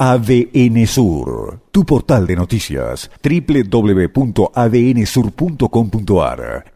ADN Sur, tu portal de noticias, www.adnsur.com.ar.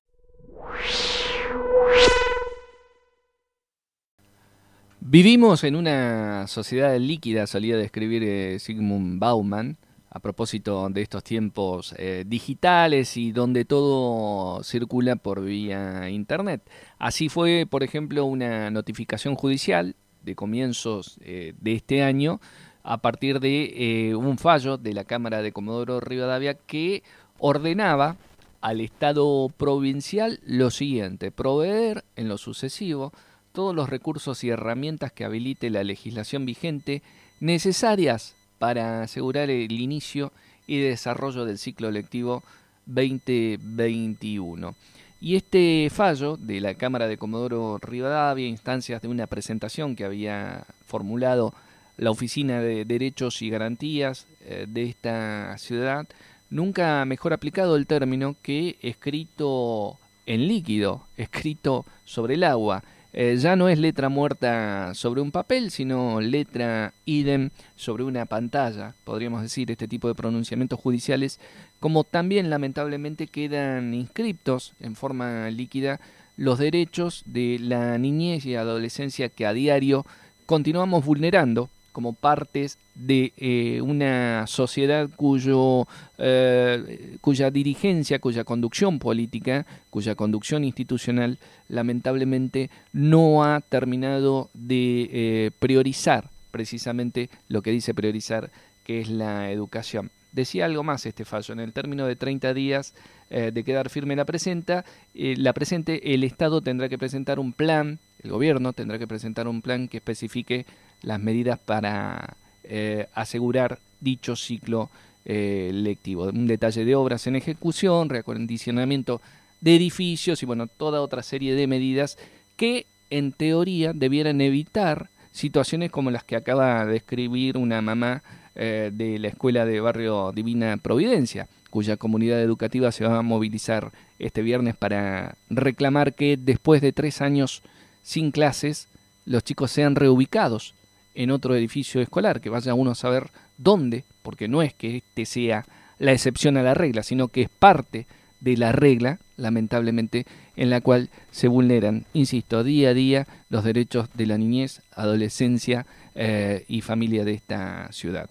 Vivimos en una sociedad líquida, solía describir eh, Sigmund Bauman, a propósito de estos tiempos eh, digitales y donde todo circula por vía Internet. Así fue, por ejemplo, una notificación judicial de comienzos eh, de este año a partir de eh, un fallo de la Cámara de Comodoro Rivadavia que ordenaba al Estado provincial lo siguiente, proveer en lo sucesivo todos los recursos y herramientas que habilite la legislación vigente necesarias para asegurar el inicio y desarrollo del ciclo lectivo 2021. Y este fallo de la Cámara de Comodoro Rivadavia, instancias de una presentación que había formulado la Oficina de Derechos y Garantías eh, de esta ciudad, nunca mejor aplicado el término que escrito en líquido, escrito sobre el agua. Eh, ya no es letra muerta sobre un papel, sino letra idem sobre una pantalla, podríamos decir, este tipo de pronunciamientos judiciales, como también lamentablemente quedan inscriptos en forma líquida los derechos de la niñez y adolescencia que a diario continuamos vulnerando como partes de eh, una sociedad cuyo, eh, cuya dirigencia, cuya conducción política, cuya conducción institucional, lamentablemente no ha terminado de eh, priorizar precisamente lo que dice priorizar, que es la educación. Decía algo más este fallo, en el término de 30 días de quedar firme la presenta, la presente, el Estado tendrá que presentar un plan, el gobierno tendrá que presentar un plan que especifique las medidas para eh, asegurar dicho ciclo eh, lectivo. Un detalle de obras en ejecución, reacondicionamiento de edificios y bueno, toda otra serie de medidas que en teoría debieran evitar situaciones como las que acaba de escribir una mamá eh, de la escuela de barrio Divina Providencia, cuya comunidad educativa se va a movilizar este viernes para reclamar que después de tres años sin clases, los chicos sean reubicados en otro edificio escolar, que vaya uno a saber dónde, porque no es que este sea la excepción a la regla, sino que es parte de la regla, lamentablemente, en la cual se vulneran, insisto, día a día los derechos de la niñez, adolescencia eh, y familia de esta ciudad.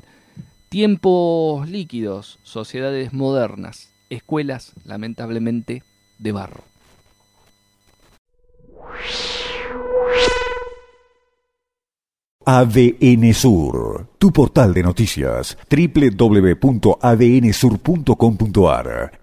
Tiempos líquidos, sociedades modernas, escuelas, lamentablemente, de barro. ADN Sur, tu portal de noticias, www.adnsur.com.ar